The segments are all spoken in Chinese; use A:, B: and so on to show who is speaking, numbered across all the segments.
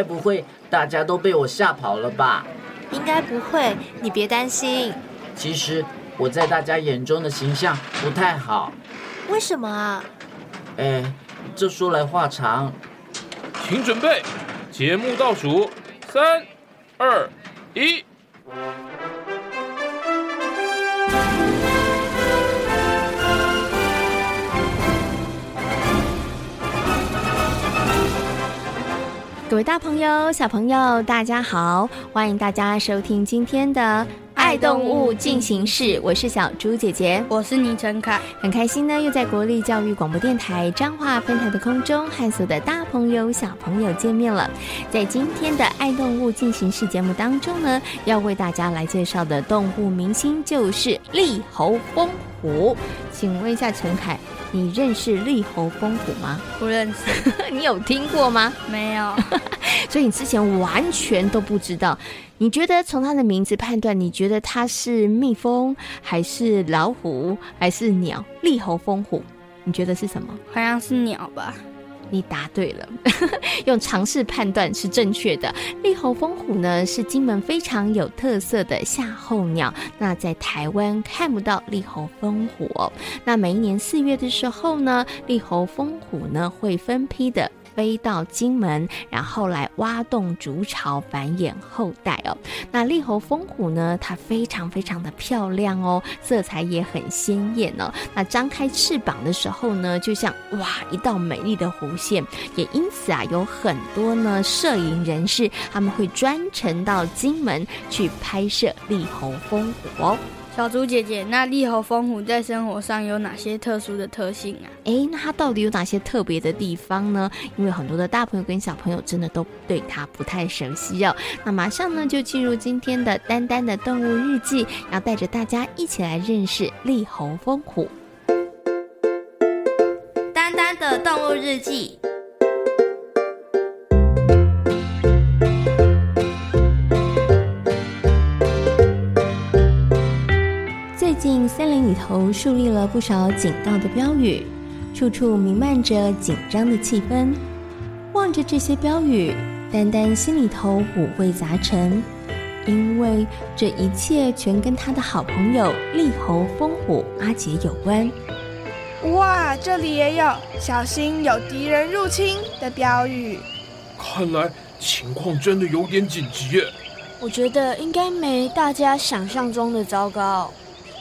A: 该不会大家都被我吓跑了吧？
B: 应该不会，你别担心。
A: 其实我在大家眼中的形象不太好。
B: 为什么啊？
A: 哎，这说来话长。
C: 请准备，节目倒数，三、二、一。
D: 各位大朋友、小朋友，大家好！欢迎大家收听今天的《爱动物进行式》，我是小猪姐姐，
E: 我是倪晨凯，
D: 很开心呢，又在国立教育广播电台彰化分台的空中和所有的大朋友、小朋友见面了。在今天的《爱动物进行式》节目当中呢，要为大家来介绍的动物明星就是利猴风虎。请问一下陈凯，你认识利猴风虎吗？
E: 不认识。
D: 你有听过吗？
E: 没有。
D: 所以你之前完全都不知道。你觉得从它的名字判断，你觉得它是蜜蜂还是老虎还是鸟？利猴蜂虎，你觉得是什么？
E: 好像是鸟吧。
D: 你答对了，用尝试判断是正确的。利猴蜂虎呢，是金门非常有特色的夏候鸟。那在台湾看不到利猴蜂虎哦。那每一年四月的时候呢，利猴蜂虎呢会分批的。飞到金门，然后来挖洞筑巢繁衍后代哦。那丽猴蜂虎呢，它非常非常的漂亮哦，色彩也很鲜艳哦。那张开翅膀的时候呢，就像哇一道美丽的弧线。也因此啊，有很多呢摄影人士他们会专程到金门去拍摄丽猴蜂虎哦。
E: 小猪姐姐，那利猴风虎在生活上有哪些特殊的特性啊？
D: 诶，那它到底有哪些特别的地方呢？因为很多的大朋友跟小朋友真的都对它不太熟悉哦。那马上呢就进入今天的丹丹的动物日记，要带着大家一起来认识利猴风虎。
B: 丹丹的动物日
D: 记。里头树立了不少警告的标语，处处弥漫着紧张的气氛。望着这些标语，丹丹心里头五味杂陈，因为这一切全跟他的好朋友利猴风虎阿杰有关。
F: 哇，这里也有“小心有敌人入侵”的标语。
C: 看来情况真的有点紧急耶。
E: 我觉得应该没大家想象中的糟糕。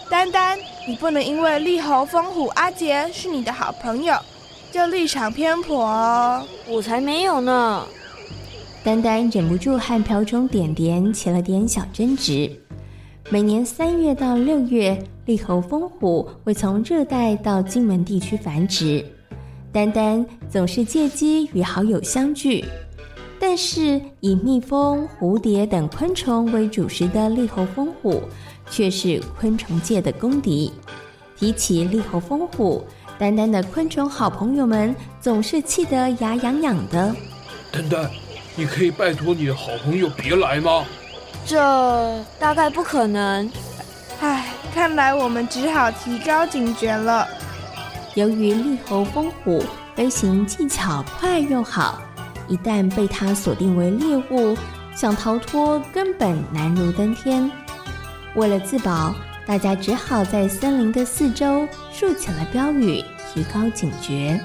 F: 丹丹，你不能因为利猴蜂虎阿杰是你的好朋友，就立场偏颇哦。
E: 我才没有呢。
D: 丹丹忍不住和瓢虫点点起了点小争执。每年三月到六月，利猴蜂虎会从热带到金门地区繁殖。丹丹总是借机与好友相聚，但是以蜜蜂、蝴蝶等昆虫为主食的利猴蜂虎。却是昆虫界的公敌。提起利猴风虎，丹丹的昆虫好朋友们总是气得牙痒痒的。
C: 丹丹，你可以拜托你的好朋友别来吗？
E: 这大概不可能。
F: 唉，看来我们只好提高警觉了。
D: 由于利猴风虎飞行技巧快又好，一旦被它锁定为猎物，想逃脱根本难如登天。为了自保，大家只好在森林的四周竖起了标语，提高警觉。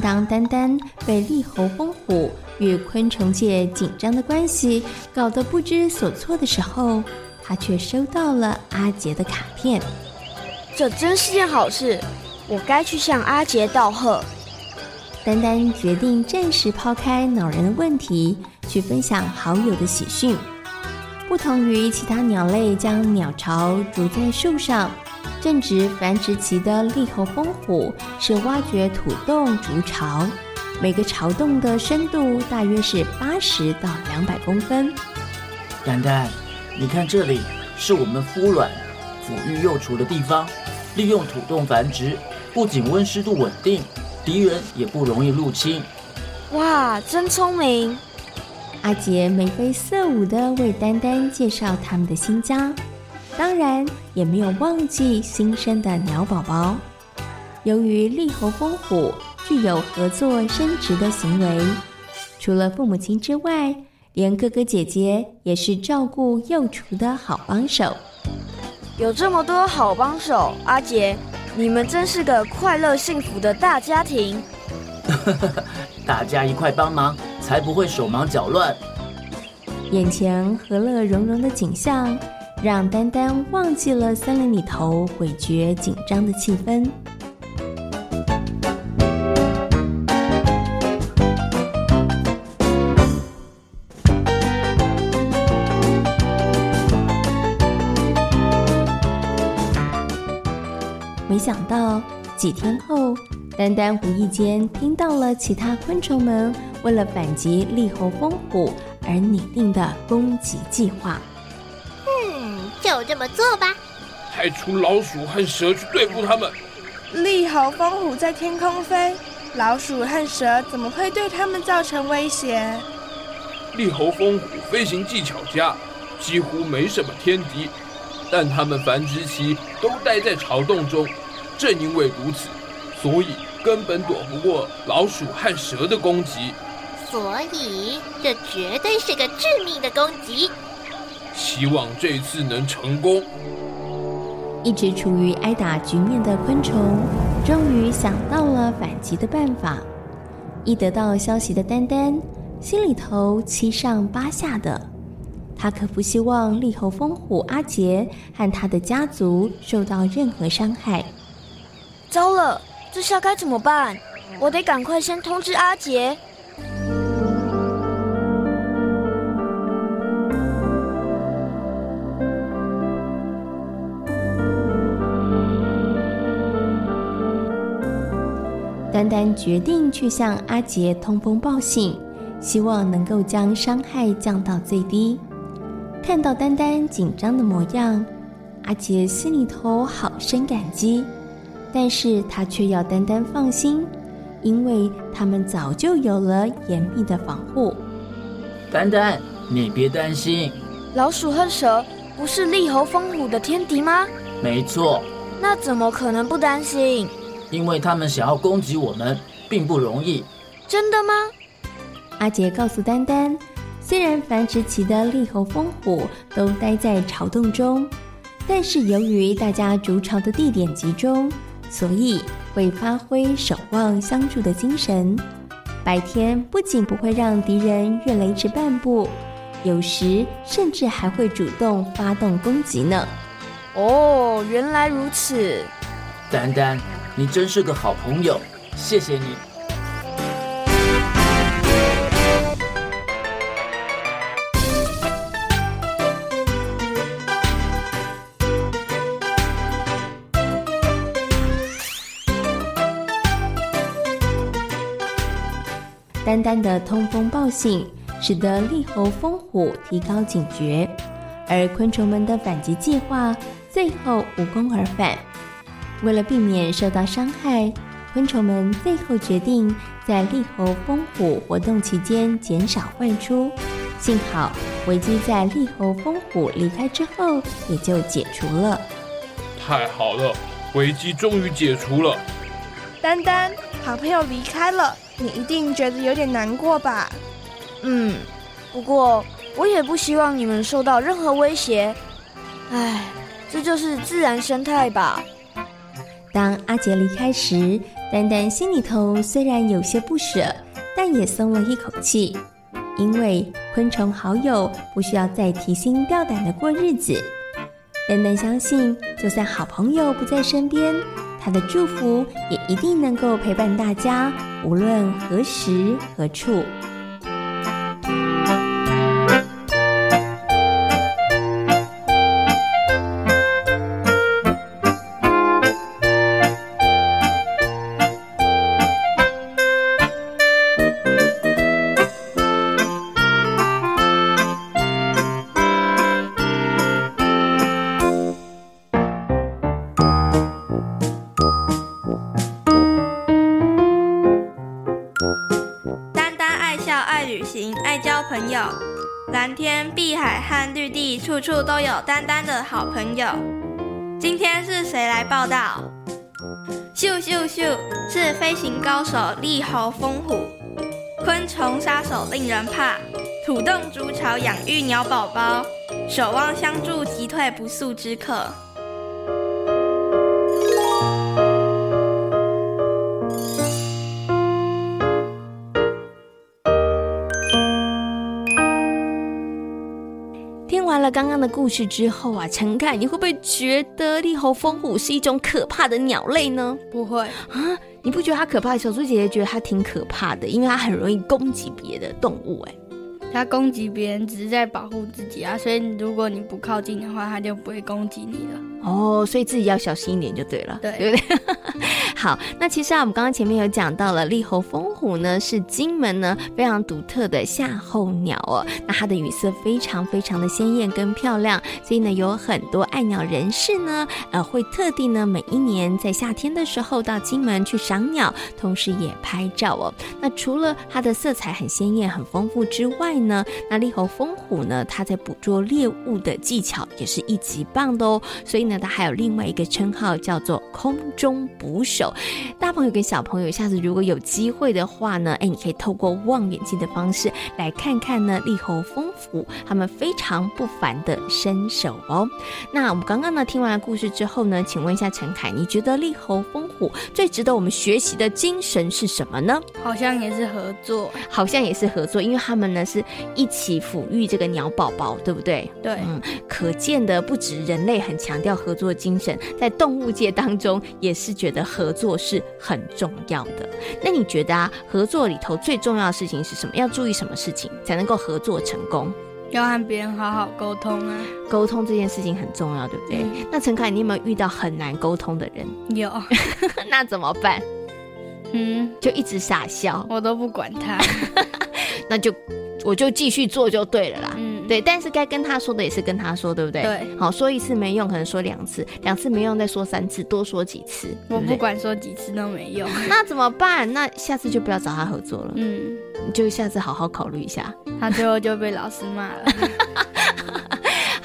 G: 当丹丹被利猴风虎与昆虫界紧张的关系搞得不知所措的时候，他却收到了阿杰的卡片。
E: 这真是件好事，我该去向阿杰道贺。
G: 丹丹决定暂时抛开恼人的问题，去分享好友的喜讯。不同于其他鸟类将鸟巢筑在树上，正值繁殖期的利猴蜂虎是挖掘土洞筑巢，每个巢洞的深度大约是八十到两百公分。
A: 丹丹，你看这里是我们孵卵、抚育幼雏的地方，利用土洞繁殖，不仅温湿度稳定，敌人也不容易入侵。
E: 哇，真聪明！
G: 阿杰眉飞色舞地为丹丹介绍他们的新家，当然也没有忘记新生的鸟宝宝。由于栗猴蜂虎具有合作生殖的行为，除了父母亲之外，连哥哥姐姐也是照顾幼雏的好帮手。
E: 有这么多好帮手，阿杰，你们真是个快乐幸福的大家庭。
A: 大家一块帮忙，才不会手忙脚乱。
G: 眼前和乐融融的景象，让丹丹忘记了森林里头诡谲紧张的气氛。没想到几天后，丹丹无意间听到了其他昆虫们为了反击栗猴蜂虎而拟定的攻击计划。
H: 嗯，就这么做吧。
C: 派出老鼠和蛇去对付他们。
F: 利猴风虎在天空飞，老鼠和蛇怎么会对他们造成威胁？
C: 利猴风虎飞行技巧佳，几乎没什么天敌，但它们繁殖期都待在巢洞中，正因为如此，所以。根本躲不过老鼠和蛇的攻击，
H: 所以这绝对是个致命的攻击。
C: 希望这次能成功。
G: 一直处于挨打局面的昆虫，终于想到了反击的办法。一得到消息的丹丹，心里头七上八下的。他可不希望栗猴风虎阿杰和他的家族受到任何伤害。
E: 糟了！这下该怎么办？我得赶快先通知阿杰。
G: 丹丹决定去向阿杰通风报信，希望能够将伤害降到最低。看到丹丹紧张的模样，阿杰心里头好生感激。但是他却要丹丹放心，因为他们早就有了严密的防护。
A: 丹丹，你别担心，
E: 老鼠和蛇不是栗猴风虎的天敌吗？
A: 没错。
E: 那怎么可能不担心？
A: 因为他们想要攻击我们，并不容易。
E: 真的吗？
G: 阿杰告诉丹丹，虽然繁殖期的利猴风虎都待在巢洞中，但是由于大家筑巢的地点集中。所以会发挥守望相助的精神，白天不仅不会让敌人越雷池半步，有时甚至还会主动发动攻击呢。
E: 哦，原来如此。
A: 丹丹，你真是个好朋友，谢谢你。
G: 丹丹的通风报信，使得利猴风虎提高警觉，而昆虫们的反击计划最后无功而返。为了避免受到伤害，昆虫们最后决定在利猴蜂虎活动期间减少外出。幸好危机在利猴蜂虎离开之后也就解除了。
C: 太好了，危机终于解除了。
F: 丹丹，好朋友离开了。你一定觉得有点难过吧？
E: 嗯，不过我也不希望你们受到任何威胁。唉，这就是自然生态吧。
G: 当阿杰离开时，
D: 丹丹心里头虽然有些不舍，但也松了一口气，因为昆虫好友不需要再提心吊胆的过日子。丹丹相信，就算好朋友不在身边，他的祝福也一定能够陪伴大家，无论何时何处。
I: 蓝天、碧海和绿地，处处都有丹丹的好朋友。今天是谁来报道？咻咻咻，是飞行高手利猴风虎。昆虫杀手令人怕，土洞筑巢养育鸟宝宝，守望相助击退不速之客。
D: 刚刚的故事之后啊，陈凯，你会不会觉得利猴风虎是一种可怕的鸟类呢？
B: 不会
D: 啊，你不觉得它可怕？小猪姐姐觉得它挺可怕的，因为它很容易攻击别的动物。哎，
B: 它攻击别人只是在保护自己啊，所以如果你不靠近的话，它就不会攻击你了。
D: 哦，所以自己要小心一点就对了，
B: 对，
D: 对不对？好，那其实啊，我们刚刚前面有讲到了，利猴风虎呢是金门呢非常独特的夏候鸟哦。那它的羽色非常非常的鲜艳跟漂亮，所以呢有很多爱鸟人士呢，呃，会特地呢每一年在夏天的时候到金门去赏鸟，同时也拍照哦。那除了它的色彩很鲜艳、很丰富之外呢，那利猴风虎呢，它在捕捉猎物的技巧也是一级棒的哦。所以呢，它还有另外一个称号叫做空中捕手。大朋友跟小朋友，下次如果有机会的话呢，哎，你可以透过望远镜的方式来看看呢，利猴丰虎他们非常不凡的身手哦。那我们刚刚呢听完了故事之后呢，请问一下陈凯，你觉得利猴丰虎最值得我们学习的精神是什么呢？
B: 好像也是合作，
D: 好像也是合作，因为他们呢是一起抚育这个鸟宝宝，对不对？
B: 对，
D: 嗯，可见的不止人类很强调合作精神，在动物界当中也是觉得合作。是很重要的，那你觉得啊，合作里头最重要的事情是什么？要注意什么事情才能够合作成功？
B: 要和别人好好沟通啊，
D: 沟通这件事情很重要，对不对？嗯、那陈凯，你有没有遇到很难沟通的人？
B: 有，
D: 那怎么办？
B: 嗯，
D: 就一直傻笑，
B: 我都不管他，
D: 那就我就继续做就对了啦。
B: 嗯。
D: 对，但是该跟他说的也是跟他说，对不对？
B: 对，
D: 好，说一次没用，可能说两次，两次没用再说三次，多说几次。
B: 我不管说几次都没用，
D: 那怎么办？那下次就不要找他合作了。
B: 嗯，
D: 你就下次好好考虑一下。
B: 他最后就被老师骂了。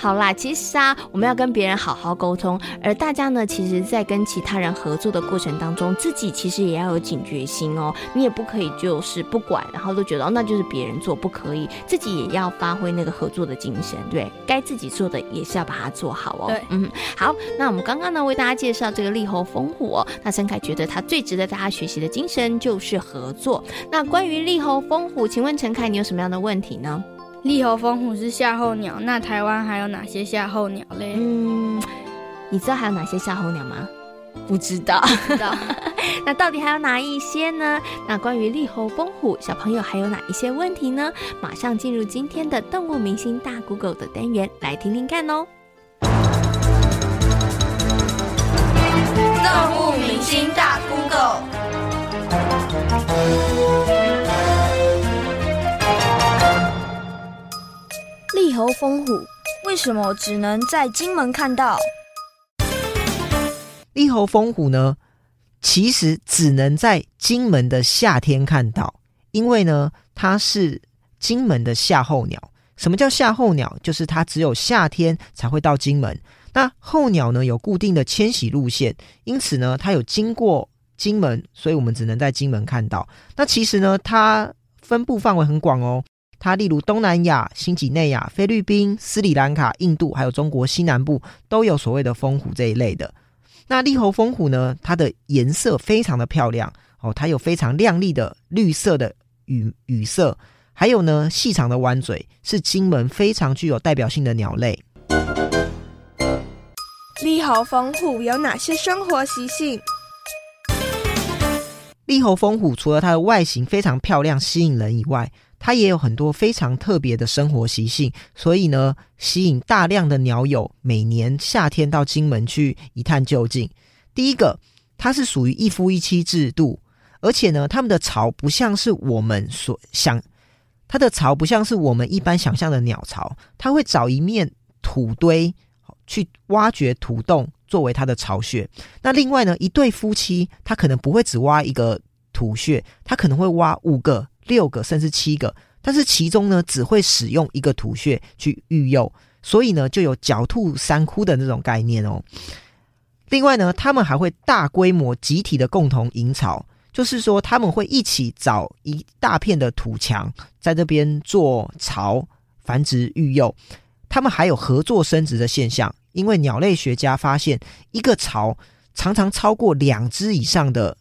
D: 好啦，其实啊，我们要跟别人好好沟通，而大家呢，其实，在跟其他人合作的过程当中，自己其实也要有警觉心哦。你也不可以就是不管，然后都觉得哦，那就是别人做，不可以，自己也要发挥那个合作的精神，对，该自己做的也是要把它做好哦。
B: 对，
D: 嗯，好，那我们刚刚呢，为大家介绍这个利侯蜂虎哦，那陈凯觉得他最值得大家学习的精神就是合作。那关于利侯蜂虎，请问陈凯，你有什么样的问题呢？
B: 利侯蜂虎是夏候鸟，那台湾还有哪些夏候鸟嘞？
D: 嗯，你知道还有哪些夏候鸟吗？不知道，
B: 不知道。
D: 那到底还有哪一些呢？那关于利侯蜂虎，小朋友还有哪一些问题呢？马上进入今天的动物明星大 Google 的单元，来听听看哦。
J: 动物明星大 Google。
E: 利侯蜂虎为什么只能在金门看到？
K: 利猴风虎呢，其实只能在金门的夏天看到，因为呢，它是金门的夏候鸟。什么叫夏候鸟？就是它只有夏天才会到金门。那候鸟呢，有固定的迁徙路线，因此呢，它有经过金门，所以我们只能在金门看到。那其实呢，它分布范围很广哦。它例如东南亚、新几内亚、菲律宾、斯里兰卡、印度，还有中国西南部都有所谓的蜂虎这一类的。那栗侯蜂虎呢，它的颜色非常的漂亮哦，它有非常亮丽的绿色的羽羽色，还有呢细长的弯嘴，是金门非常具有代表性的鸟类。
F: 栗侯蜂虎有哪些生活习性？
K: 栗侯蜂虎除了它的外形非常漂亮、吸引人以外，它也有很多非常特别的生活习性，所以呢，吸引大量的鸟友每年夏天到金门去一探究竟。第一个，它是属于一夫一妻制度，而且呢，它们的巢不像是我们所想，它的巢不像是我们一般想象的鸟巢，它会找一面土堆去挖掘土洞。作为它的巢穴，那另外呢，一对夫妻他可能不会只挖一个土穴，他可能会挖五个、六个，甚至七个，但是其中呢，只会使用一个土穴去育幼，所以呢，就有狡兔三窟的那种概念哦。另外呢，他们还会大规模集体的共同营巢，就是说他们会一起找一大片的土墙，在这边做巢繁殖育幼，他们还有合作生殖的现象。因为鸟类学家发现，一个巢常常超过两只以上的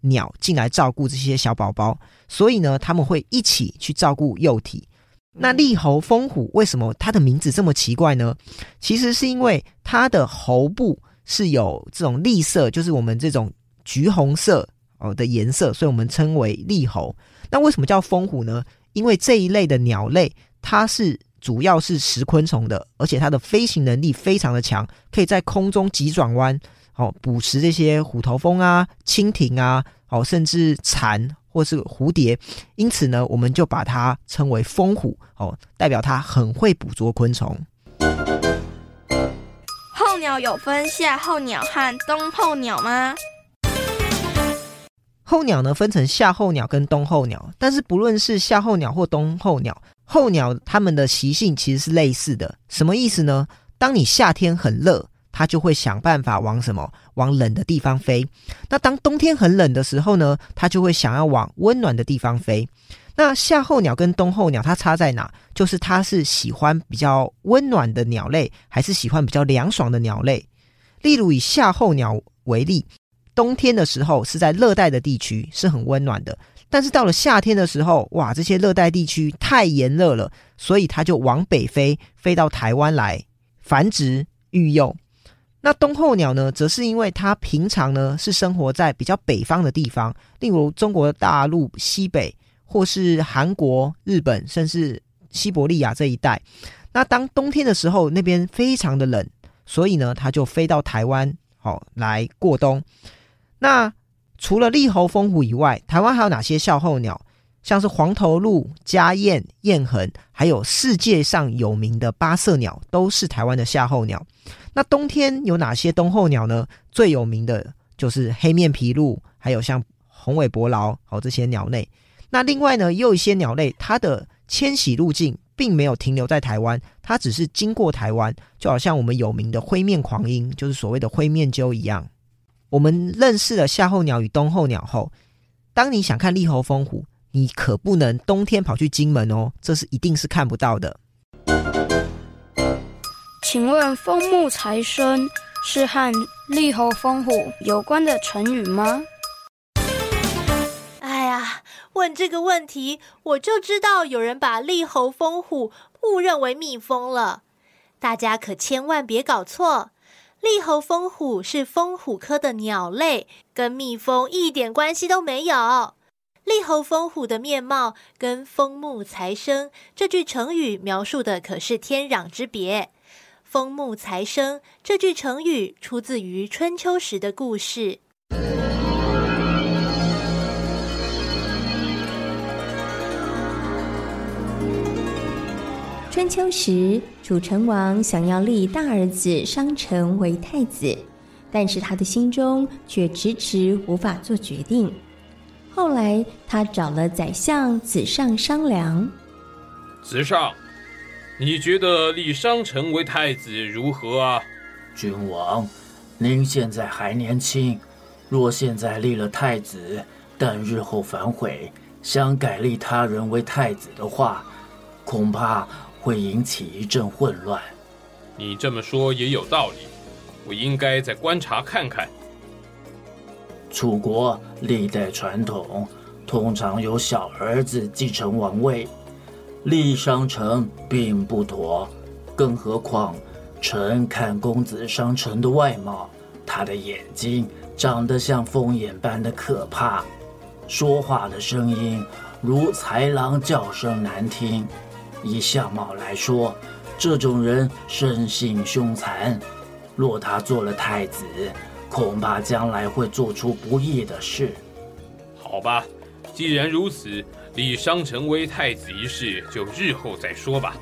K: 鸟进来照顾这些小宝宝，所以呢，他们会一起去照顾幼体。那栗侯蜂虎为什么它的名字这么奇怪呢？其实是因为它的喉部是有这种栗色，就是我们这种橘红色哦的颜色，所以我们称为栗侯。那为什么叫蜂虎呢？因为这一类的鸟类，它是。主要是食昆虫的，而且它的飞行能力非常的强，可以在空中急转弯，哦，捕食这些虎头蜂啊、蜻蜓啊，哦，甚至蝉或是蝴蝶。因此呢，我们就把它称为蜂虎，哦，代表它很会捕捉昆虫。
B: 候鸟有分夏候鸟和冬候鸟吗？
K: 候鸟呢，分成夏候鸟跟冬候鸟，但是不论是夏候鸟或冬候鸟。候鸟它们的习性其实是类似的，什么意思呢？当你夏天很热，它就会想办法往什么？往冷的地方飞。那当冬天很冷的时候呢，它就会想要往温暖的地方飞。那夏候鸟跟冬候鸟它差在哪？就是它是喜欢比较温暖的鸟类，还是喜欢比较凉爽的鸟类？例如以夏候鸟为例，冬天的时候是在热带的地区，是很温暖的。但是到了夏天的时候，哇，这些热带地区太炎热了，所以它就往北飞，飞到台湾来繁殖育幼。那冬候鸟呢，则是因为它平常呢是生活在比较北方的地方，例如中国大陆西北，或是韩国、日本，甚至西伯利亚这一带。那当冬天的时候，那边非常的冷，所以呢，它就飞到台湾，好、哦、来过冬。那除了栗侯蜂虎以外，台湾还有哪些夏候鸟？像是黄头鹿、家燕、燕痕，还有世界上有名的八色鸟，都是台湾的夏候鸟。那冬天有哪些冬候鸟呢？最有名的就是黑面琵鹭，还有像红尾伯劳，好这些鸟类。那另外呢，也有一些鸟类，它的迁徙路径并没有停留在台湾，它只是经过台湾，就好像我们有名的灰面狂鹰，就是所谓的灰面鸠一样。我们认识了夏候鸟与冬候鸟后，当你想看利猴风虎，你可不能冬天跑去金门哦，这是一定是看不到的。
I: 请问“风木财生”是和栗侯蜂虎有关的成语吗？
H: 哎呀，问这个问题，我就知道有人把栗侯蜂虎误认为蜜蜂了。大家可千万别搞错。栗侯蜂虎是蜂虎科的鸟类，跟蜜蜂一点关系都没有。栗侯风虎的面貌跟“风木财生”这句成语描述的可是天壤之别。“风木财生”这句成语出自于春秋时的故事。
D: 春秋时，楚成王想要立大儿子商臣为太子，但是他的心中却迟迟无法做决定。后来，他找了宰相子尚商量：“
C: 子尚，你觉得立商臣为太子如何啊？”
A: 君王，您现在还年轻，若现在立了太子，但日后反悔，想改立他人为太子的话，恐怕……会引起一阵混乱。
C: 你这么说也有道理，我应该再观察看看。
A: 楚国历代传统，通常由小儿子继承王位，立商臣并不妥。更何况，臣看公子商臣的外貌，他的眼睛长得像凤眼般的可怕，说话的声音如豺狼叫声难听。以相貌来说，这种人生性凶残。若他做了太子，恐怕将来会做出不义的事。
C: 好吧，既然如此，立商臣为太子一事就日后再说吧。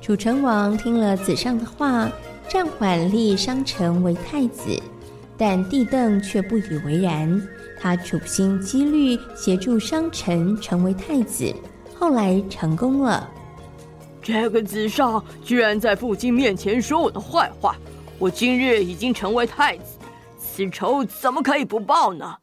D: 楚成王听了子上的话，暂缓立商臣为太子，但帝邓却不以为然。他处心积虑协助商臣成为太子，后来成功了。
L: 这个子上居然在父亲面前说我的坏话。我今日已经成为太子，此仇怎么可以不报呢？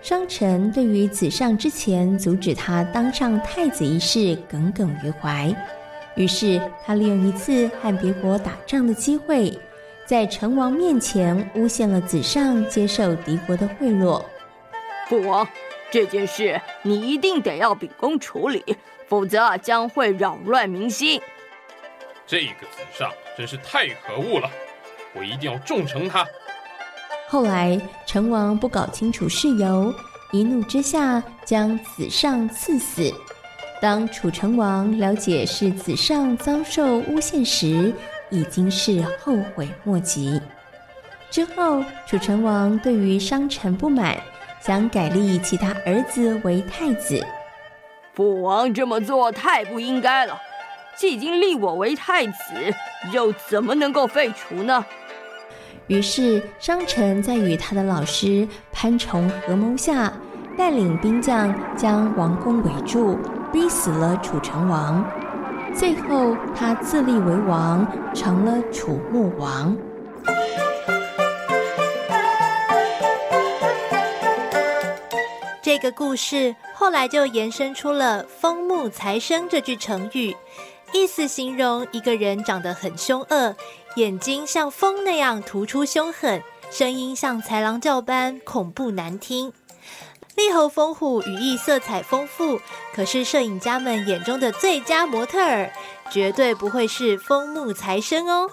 D: 商臣对于子上之前阻止他当上太子一事耿耿于怀。于是，他利用一次和别国打仗的机会，在成王面前诬陷了子上接受敌国的贿赂。
L: 父王，这件事你一定得要秉公处理，否则将会扰乱民心。
C: 这个子上真是太可恶了，我一定要重惩他。
D: 后来，成王不搞清楚事由，一怒之下将子上赐死。当楚成王了解是子上遭受诬陷时，已经是后悔莫及。之后，楚成王对于商臣不满，想改立其他儿子为太子。
L: 父王这么做太不应该了，既已经立我为太子，又怎么能够废除呢？
D: 于是，商臣在与他的老师潘崇合谋下，带领兵将将王宫围住。逼死了楚成王，最后他自立为王，成了楚穆王。
H: 这个故事后来就延伸出了“风木财生”这句成语，意思形容一个人长得很凶恶，眼睛像风那样突出凶狠，声音像豺狼叫般恐怖难听。力猴风虎羽翼色彩丰富，可是摄影家们眼中的最佳模特儿，绝对不会是风木财生哦。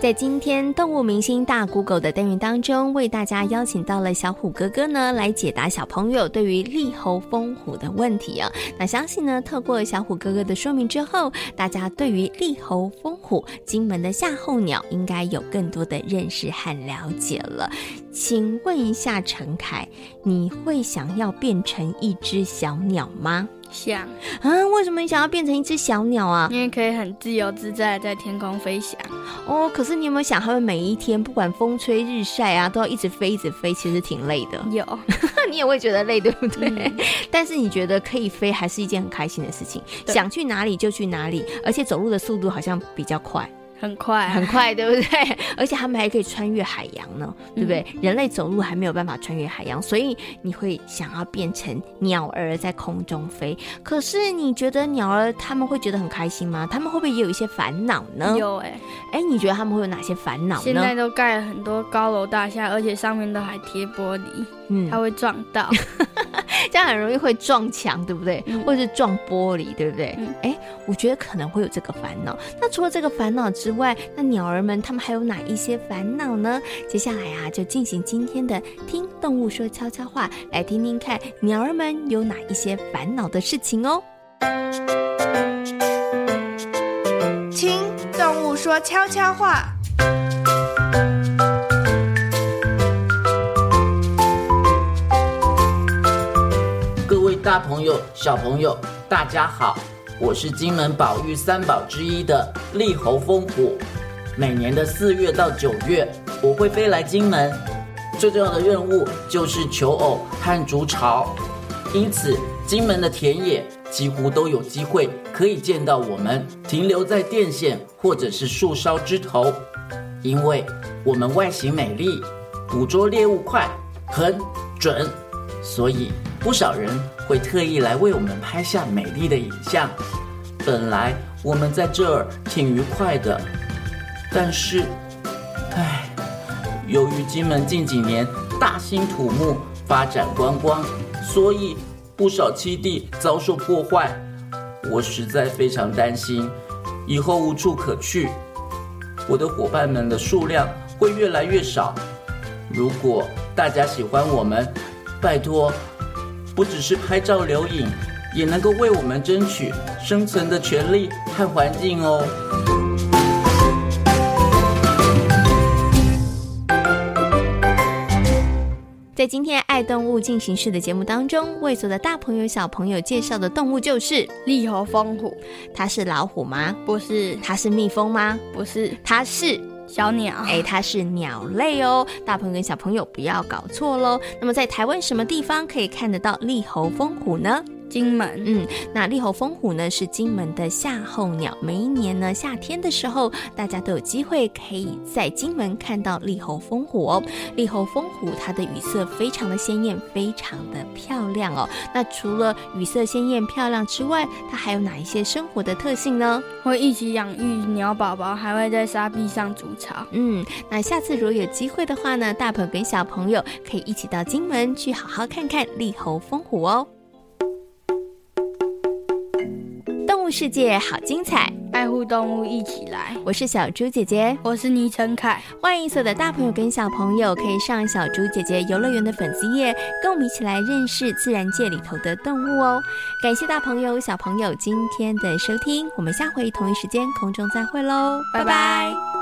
D: 在今天动物明星大 Google 的单元当中，为大家邀请到了小虎哥哥呢，来解答小朋友对于立侯风虎的问题啊。那相信呢，透过小虎哥哥的说明之后，大家对于立侯风虎金门的夏候鸟应该有更多的认识和了解了。请问一下陈凯，你会想要变成一只小鸟吗？
B: 想
D: 啊，为什么你想要变成一只小鸟啊？
B: 因为可以很自由自在在天空飞翔。
D: 哦，可是你有没有想，他们每一天不管风吹日晒啊，都要一直飞一直飞，其实挺累的。
B: 有，
D: 你也会觉得累，对不对？
B: 嗯。
D: 但是你觉得可以飞，还是一件很开心的事情。想去哪里就去哪里，而且走路的速度好像比较快。
B: 很快，
D: 很快，对不对？而且他们还可以穿越海洋呢，对不对？嗯、人类走路还没有办法穿越海洋，所以你会想要变成鸟儿在空中飞。可是你觉得鸟儿他们会觉得很开心吗？他们会不会也有一些烦恼呢？
B: 有哎、欸，
D: 哎，你觉得他们会有哪些烦恼呢？
B: 现在都盖了很多高楼大厦，而且上面都还贴玻璃，嗯，它会撞到。
D: 这样很容易会撞墙，对不对？
B: 嗯、
D: 或者是撞玻璃，对不对？哎、嗯，我觉得可能会有这个烦恼。那除了这个烦恼之外，那鸟儿们他们还有哪一些烦恼呢？接下来啊，就进行今天的听动物说悄悄话，来听听看鸟儿们有哪一些烦恼的事情哦。
F: 听动物说悄悄话。
A: 大朋友、小朋友，大家好，我是金门保育三宝之一的立猴风虎。每年的四月到九月，我会飞来金门，最重要的任务就是求偶和筑巢。因此，金门的田野几乎都有机会可以见到我们停留在电线或者是树梢枝头，因为我们外形美丽，捕捉猎物快、很准，所以不少人会特意来为我们拍下美丽的影像。本来我们在这儿挺愉快的，但是，唉，由于金门近几年大兴土木、发展观光，所以不少栖地遭受破坏。我实在非常担心，以后无处可去，我的伙伴们的数量会越来越少。如果大家喜欢我们，拜托，不只是拍照留影。也能够为我们争取生存的权利和环境哦。
D: 在今天爱动物进行式的节目当中，为所有的大朋友小朋友介绍的动物就是
B: 利和蜂虎。
D: 它是老虎吗？
B: 不是。
D: 它是蜜蜂吗？
B: 不是。
D: 它是
B: 小鸟。
D: 哎，它是鸟类哦。大朋友跟小朋友不要搞错喽。那么在台湾什么地方可以看得到利猴风虎呢？
B: 金门，
D: 嗯，那利猴风虎呢是金门的夏候鸟。每一年呢夏天的时候，大家都有机会可以在金门看到利猴风虎哦。利猴风虎它的羽色非常的鲜艳，非常的漂亮哦。那除了羽色鲜艳漂亮之外，它还有哪一些生活的特性呢？
B: 会一起养育鸟宝宝，还会在沙壁上筑巢。
D: 嗯，那下次如果有机会的话呢，大朋友跟小朋友可以一起到金门去好好看看利猴风虎哦。世界好精彩，
B: 爱护动物一起来。
D: 我是小猪姐姐，
B: 我是倪晨凯。
D: 欢迎所有的大朋友跟小朋友可以上小猪姐姐游乐园的粉丝页，跟我们一起来认识自然界里头的动物哦。感谢大朋友小朋友今天的收听，我们下回同一时间空中再会喽，拜拜。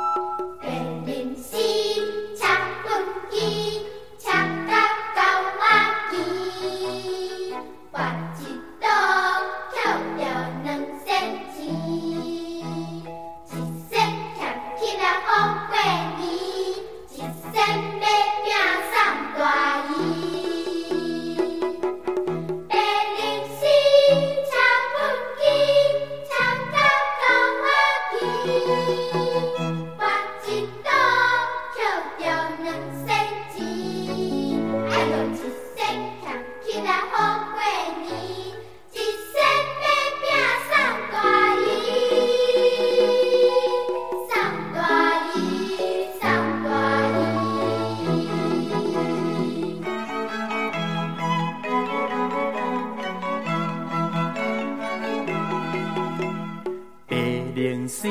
M: 丝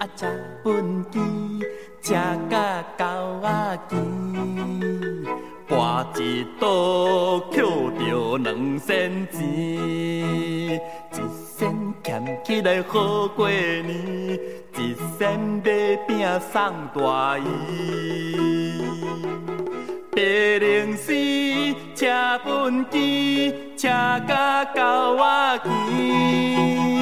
M: 啊，食本鸡，食甲狗啊鸡，搬一刀捡着两仙钱，一仙俭起来好过年，一仙买饼送大姨。白龙丝车畚箕，车甲狗仔牵，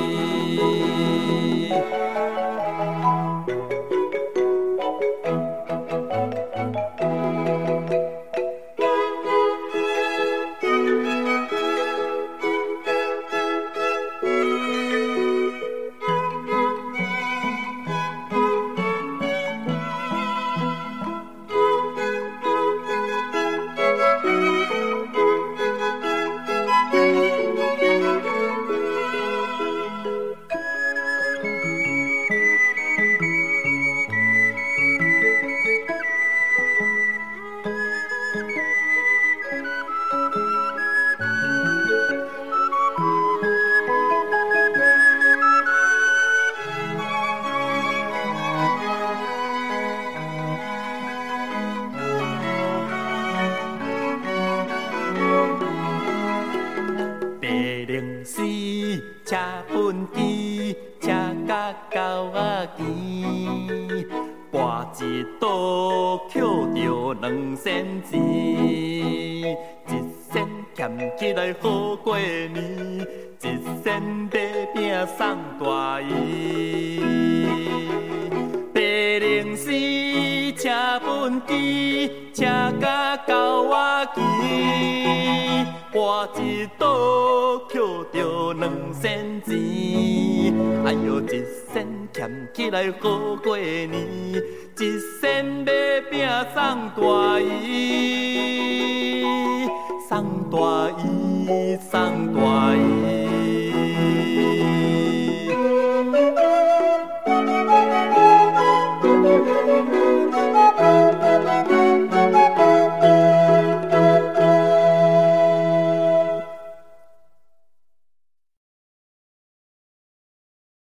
M: 跋一倒抾着两仙钱，一仙俭起来好过年，一仙买饼送大姨。零四车畚箕，车甲狗仔骑，跋一倒抾着两仙钱。哎哟，一身俭起来好过年，一身买饼送大姨，送大姨，送大姨。